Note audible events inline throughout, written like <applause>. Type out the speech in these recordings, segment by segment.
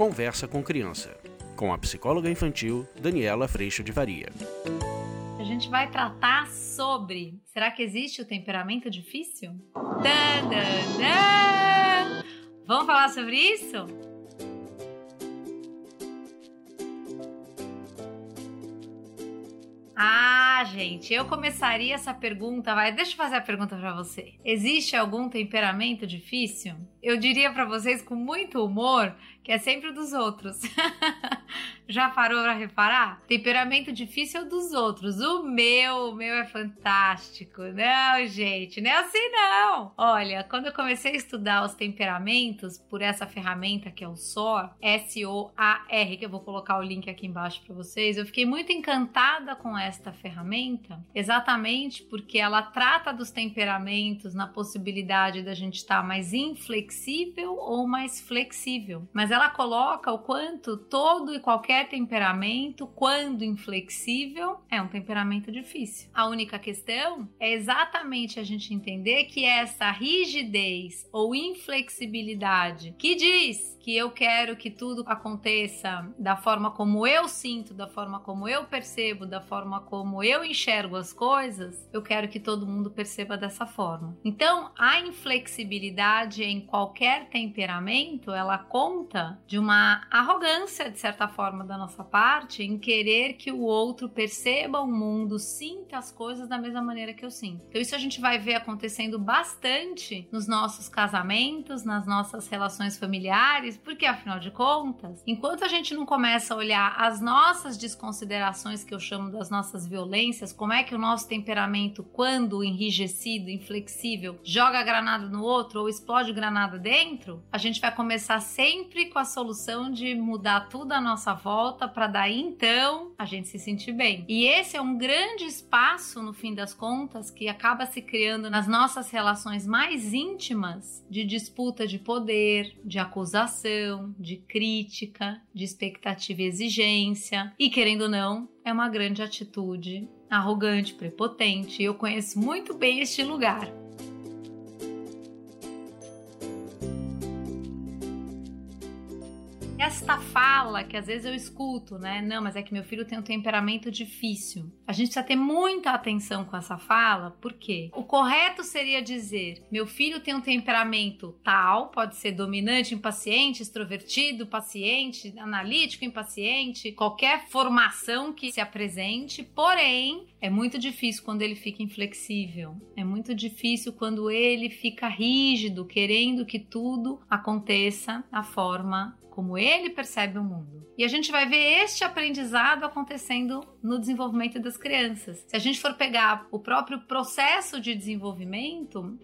Conversa com Criança, com a psicóloga infantil Daniela Freixo de Varia. A gente vai tratar sobre: será que existe o temperamento difícil? Dan. Vamos falar sobre isso? Ah, gente, eu começaria essa pergunta, vai, deixa eu fazer a pergunta para você. Existe algum temperamento difícil? Eu diria para vocês com muito humor que é sempre dos outros. <laughs> Já parou para reparar? Temperamento difícil é dos outros. O meu, o meu é fantástico. Não, gente, não é assim não. Olha, quando eu comecei a estudar os temperamentos por essa ferramenta que é o SOAR, S-O-A-R, que eu vou colocar o link aqui embaixo para vocês, eu fiquei muito encantada com esta ferramenta, exatamente porque ela trata dos temperamentos na possibilidade da gente estar mais inflexível ou mais flexível. Mas ela coloca o quanto todo e qualquer temperamento, quando inflexível, é um temperamento difícil. A única questão é exatamente a gente entender que essa rigidez ou inflexibilidade que diz que eu quero que tudo aconteça da forma como eu sinto, da forma como eu percebo, da forma como eu enxergo as coisas, eu quero que todo mundo perceba dessa forma. Então, a inflexibilidade em qualquer temperamento, ela conta de uma arrogância de certa forma da nossa parte em querer que o outro perceba o mundo, sinta as coisas da mesma maneira que eu sinto. Então isso a gente vai ver acontecendo bastante nos nossos casamentos, nas nossas relações familiares, porque afinal de contas, enquanto a gente não começa a olhar as nossas desconsiderações que eu chamo das nossas violências, como é que o nosso temperamento, quando enrijecido, inflexível, joga granada no outro ou explode granada dentro, a gente vai começar sempre com a solução de mudar tudo à nossa volta volta para daí então a gente se sentir bem. E esse é um grande espaço, no fim das contas, que acaba se criando nas nossas relações mais íntimas de disputa de poder, de acusação, de crítica, de expectativa e exigência. E querendo ou não, é uma grande atitude arrogante, prepotente. Eu conheço muito bem este lugar. Esta fala que às vezes eu escuto, né? Não, mas é que meu filho tem um temperamento difícil. A gente precisa ter muita atenção com essa fala, porque o correto seria dizer: meu filho tem um temperamento tal, pode ser dominante, impaciente, extrovertido, paciente, analítico, impaciente, qualquer formação que se apresente, porém, é muito difícil quando ele fica inflexível. É muito difícil quando ele fica rígido, querendo que tudo aconteça da forma como ele percebe o mundo. E a gente vai ver este aprendizado acontecendo no desenvolvimento das crianças. Se a gente for pegar o próprio processo de desenvolvimento,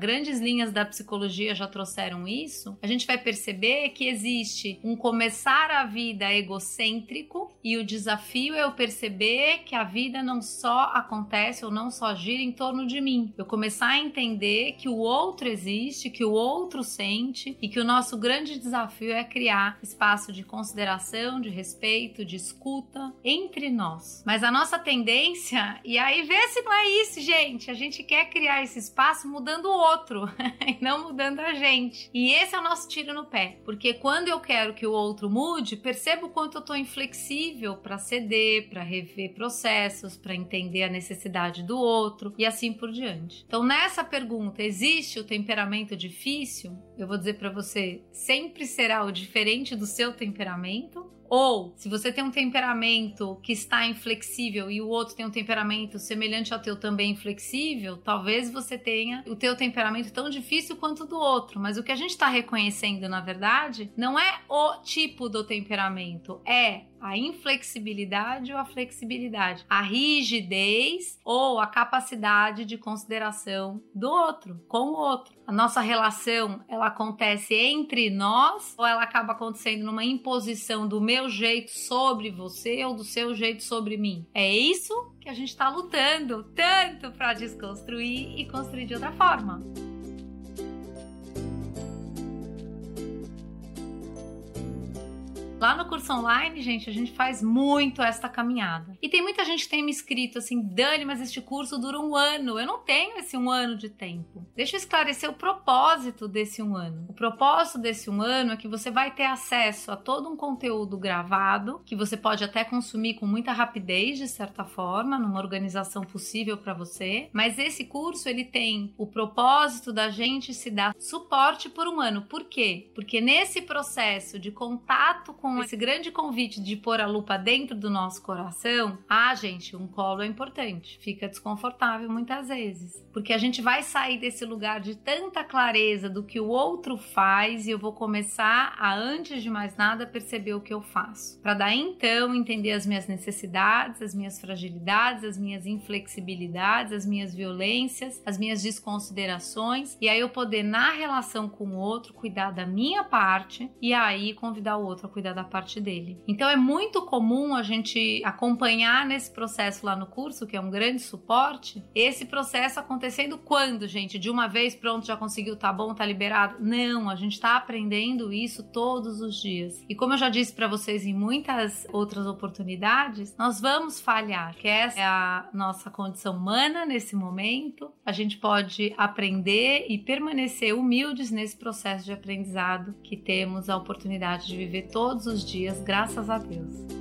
grandes linhas da psicologia já trouxeram isso, a gente vai perceber que existe um começar a vida egocêntrico e o desafio é eu perceber que a vida não só acontece ou não só gira em torno de mim. Eu começar a entender que o outro existe, que o outro sente e que o nosso grande desafio é criar espaço de consideração, de respeito, de escuta entre nós. Mas a nossa tendência, e aí vê se não é isso, gente, a gente quer criar esse espaço mudando o outro <laughs> e não mudando a gente. E esse é o nosso tiro no pé, porque quando eu quero que o outro mude, percebo o quanto eu tô inflexível para ceder, para rever processos, para entender a necessidade do outro e assim por diante. Então, nessa pergunta, existe o temperamento difícil? Eu vou dizer para você, sempre será o diferente do seu temperamento, ou, se você tem um temperamento que está inflexível e o outro tem um temperamento semelhante ao teu também inflexível, talvez você tenha o teu temperamento tão difícil quanto o do outro. Mas o que a gente está reconhecendo, na verdade, não é o tipo do temperamento, é a inflexibilidade ou a flexibilidade, a rigidez ou a capacidade de consideração do outro, com o outro. A nossa relação, ela acontece entre nós ou ela acaba acontecendo numa imposição do meu jeito sobre você ou do seu jeito sobre mim? É isso que a gente está lutando tanto para desconstruir e construir de outra forma. Lá no curso online, gente, a gente faz muito esta caminhada. E tem muita gente que tem me escrito assim, Dani, mas este curso dura um ano. Eu não tenho esse um ano de tempo. Deixa eu esclarecer o propósito desse um ano. O propósito desse um ano é que você vai ter acesso a todo um conteúdo gravado, que você pode até consumir com muita rapidez, de certa forma, numa organização possível para você. Mas esse curso, ele tem o propósito da gente se dar suporte por um ano. Por quê? Porque nesse processo de contato com com esse grande convite de pôr a lupa dentro do nosso coração, ah, gente, um colo é importante. Fica desconfortável muitas vezes, porque a gente vai sair desse lugar de tanta clareza do que o outro faz e eu vou começar a, antes de mais nada, perceber o que eu faço. Para daí então entender as minhas necessidades, as minhas fragilidades, as minhas inflexibilidades, as minhas violências, as minhas desconsiderações e aí eu poder na relação com o outro cuidar da minha parte e aí convidar o outro a cuidar da parte dele. Então é muito comum a gente acompanhar nesse processo lá no curso, que é um grande suporte, esse processo acontecendo quando, gente? De uma vez, pronto, já conseguiu, tá bom, tá liberado? Não, a gente tá aprendendo isso todos os dias. E como eu já disse para vocês em muitas outras oportunidades, nós vamos falhar, que essa é a nossa condição humana nesse momento. A gente pode aprender e permanecer humildes nesse processo de aprendizado que temos a oportunidade de viver todos os dias, graças a Deus.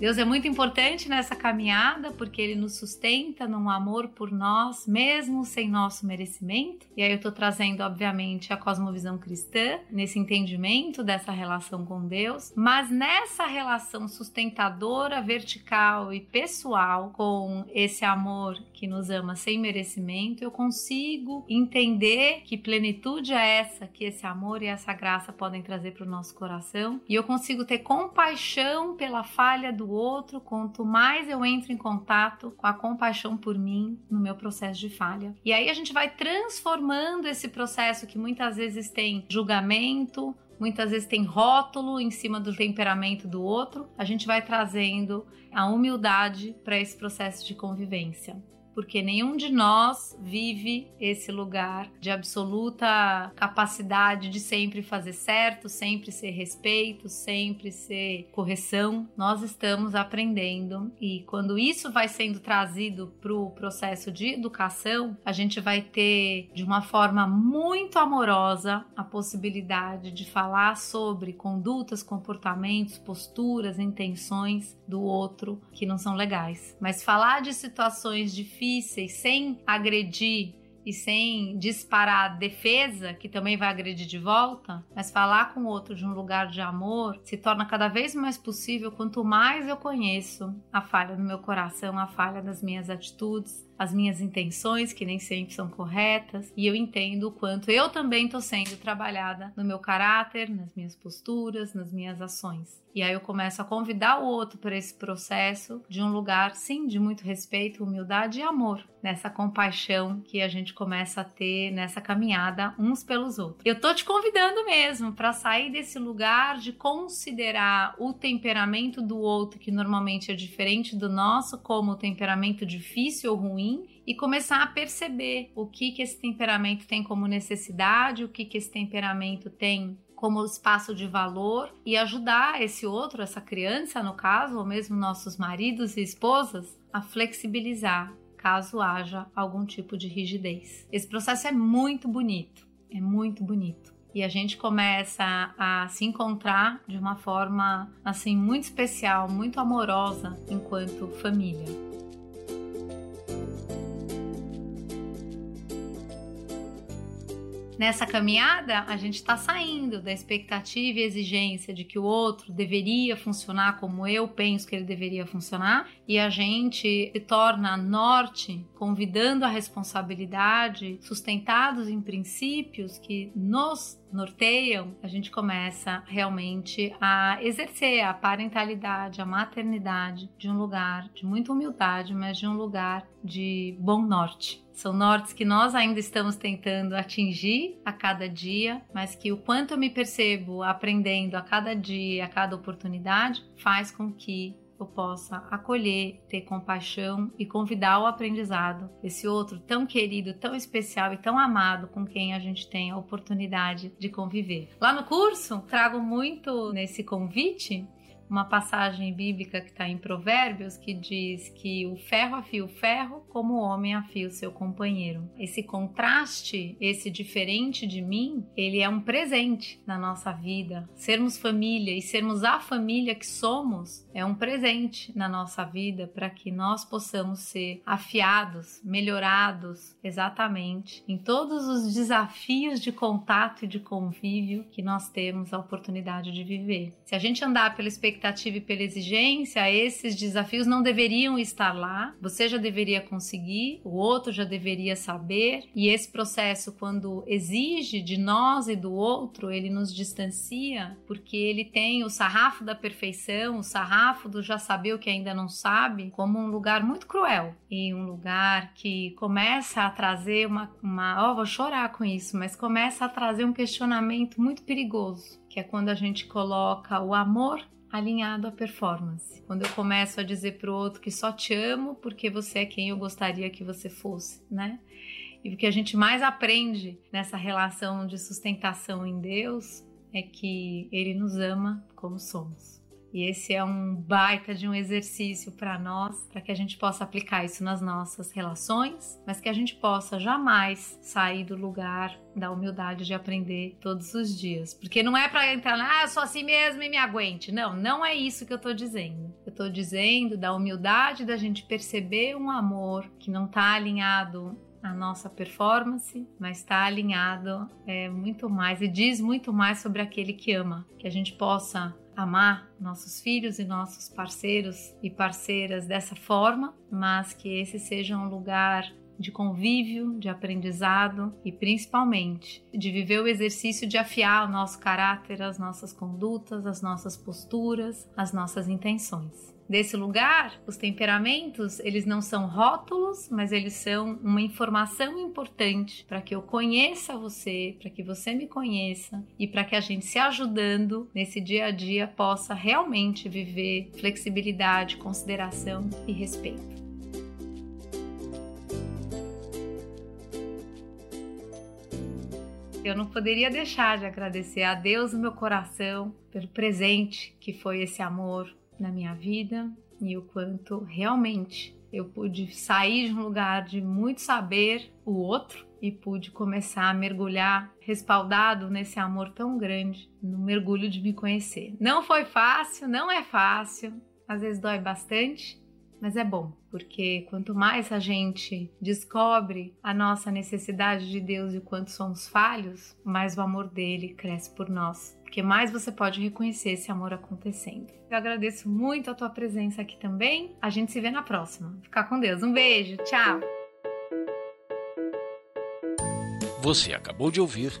Deus é muito importante nessa caminhada porque ele nos sustenta num amor por nós, mesmo sem nosso merecimento. E aí eu estou trazendo, obviamente, a cosmovisão cristã nesse entendimento dessa relação com Deus, mas nessa relação sustentadora, vertical e pessoal com esse amor que nos ama sem merecimento, eu consigo entender que plenitude é essa que esse amor e essa graça podem trazer para o nosso coração, e eu consigo ter compaixão pela falha do outro, quanto mais eu entro em contato com a compaixão por mim no meu processo de falha. E aí a gente vai transformando esse processo que muitas vezes tem julgamento, muitas vezes tem rótulo em cima do temperamento do outro, a gente vai trazendo a humildade para esse processo de convivência porque nenhum de nós vive esse lugar de absoluta capacidade de sempre fazer certo, sempre ser respeito, sempre ser correção. Nós estamos aprendendo e quando isso vai sendo trazido para o processo de educação, a gente vai ter de uma forma muito amorosa a possibilidade de falar sobre condutas, comportamentos, posturas, intenções do outro que não são legais. Mas falar de situações difíceis difíceis sem agredir e sem disparar defesa, que também vai agredir de volta, mas falar com o outro de um lugar de amor se torna cada vez mais possível quanto mais eu conheço a falha no meu coração, a falha das minhas atitudes, as minhas intenções, que nem sempre são corretas, e eu entendo o quanto eu também estou sendo trabalhada no meu caráter, nas minhas posturas, nas minhas ações. E aí eu começo a convidar o outro para esse processo de um lugar, sim, de muito respeito, humildade e amor, nessa compaixão que a gente começa a ter nessa caminhada uns pelos outros. Eu tô te convidando mesmo para sair desse lugar de considerar o temperamento do outro, que normalmente é diferente do nosso, como o temperamento difícil ou ruim e começar a perceber o que que esse temperamento tem como necessidade, o que que esse temperamento tem como espaço de valor e ajudar esse outro, essa criança no caso, ou mesmo nossos maridos e esposas, a flexibilizar caso haja algum tipo de rigidez. Esse processo é muito bonito, é muito bonito. E a gente começa a se encontrar de uma forma assim muito especial, muito amorosa enquanto família. Nessa caminhada, a gente está saindo da expectativa e exigência de que o outro deveria funcionar como eu penso que ele deveria funcionar, e a gente se torna norte, convidando a responsabilidade, sustentados em princípios que nos norteiam, a gente começa realmente a exercer a parentalidade, a maternidade de um lugar de muita humildade, mas de um lugar de bom norte. São nortes que nós ainda estamos tentando atingir a cada dia, mas que o quanto eu me percebo aprendendo a cada dia, a cada oportunidade, faz com que eu possa acolher, ter compaixão e convidar ao aprendizado esse outro tão querido, tão especial e tão amado com quem a gente tem a oportunidade de conviver. Lá no curso, trago muito nesse convite uma passagem bíblica que está em Provérbios que diz que o ferro afia o ferro como o homem afia o seu companheiro. Esse contraste, esse diferente de mim, ele é um presente na nossa vida. Sermos família e sermos a família que somos é um presente na nossa vida para que nós possamos ser afiados, melhorados exatamente em todos os desafios de contato e de convívio que nós temos a oportunidade de viver. Se a gente andar pela expectativa expectativa e pela exigência, esses desafios não deveriam estar lá. Você já deveria conseguir, o outro já deveria saber. E esse processo, quando exige de nós e do outro, ele nos distancia, porque ele tem o sarrafo da perfeição, o sarrafo do já saber o que ainda não sabe, como um lugar muito cruel e um lugar que começa a trazer uma, uma, oh, vou chorar com isso, mas começa a trazer um questionamento muito perigoso, que é quando a gente coloca o amor alinhado à performance. Quando eu começo a dizer para o outro que só te amo porque você é quem eu gostaria que você fosse, né? E o que a gente mais aprende nessa relação de sustentação em Deus é que Ele nos ama como somos. E esse é um baita de um exercício para nós, para que a gente possa aplicar isso nas nossas relações, mas que a gente possa jamais sair do lugar da humildade de aprender todos os dias. Porque não é para entrar, ah, eu sou assim mesmo e me aguente. Não, não é isso que eu estou dizendo. Eu estou dizendo da humildade da gente perceber um amor que não está alinhado a nossa performance, mas está alinhado é, muito mais e diz muito mais sobre aquele que ama. Que a gente possa amar nossos filhos e nossos parceiros e parceiras dessa forma, mas que esse seja um lugar de convívio, de aprendizado e principalmente de viver o exercício de afiar o nosso caráter, as nossas condutas, as nossas posturas, as nossas intenções desse lugar, os temperamentos, eles não são rótulos, mas eles são uma informação importante para que eu conheça você, para que você me conheça e para que a gente se ajudando nesse dia a dia possa realmente viver flexibilidade, consideração e respeito. Eu não poderia deixar de agradecer a Deus no meu coração pelo presente que foi esse amor, na minha vida e o quanto realmente eu pude sair de um lugar de muito saber o outro e pude começar a mergulhar respaldado nesse amor tão grande, no mergulho de me conhecer. Não foi fácil, não é fácil, às vezes dói bastante, mas é bom, porque quanto mais a gente descobre a nossa necessidade de Deus e o quanto somos falhos, mais o amor dele cresce por nós porque mais você pode reconhecer esse amor acontecendo. Eu agradeço muito a tua presença aqui também. A gente se vê na próxima. Ficar com Deus. Um beijo. Tchau. Você acabou de ouvir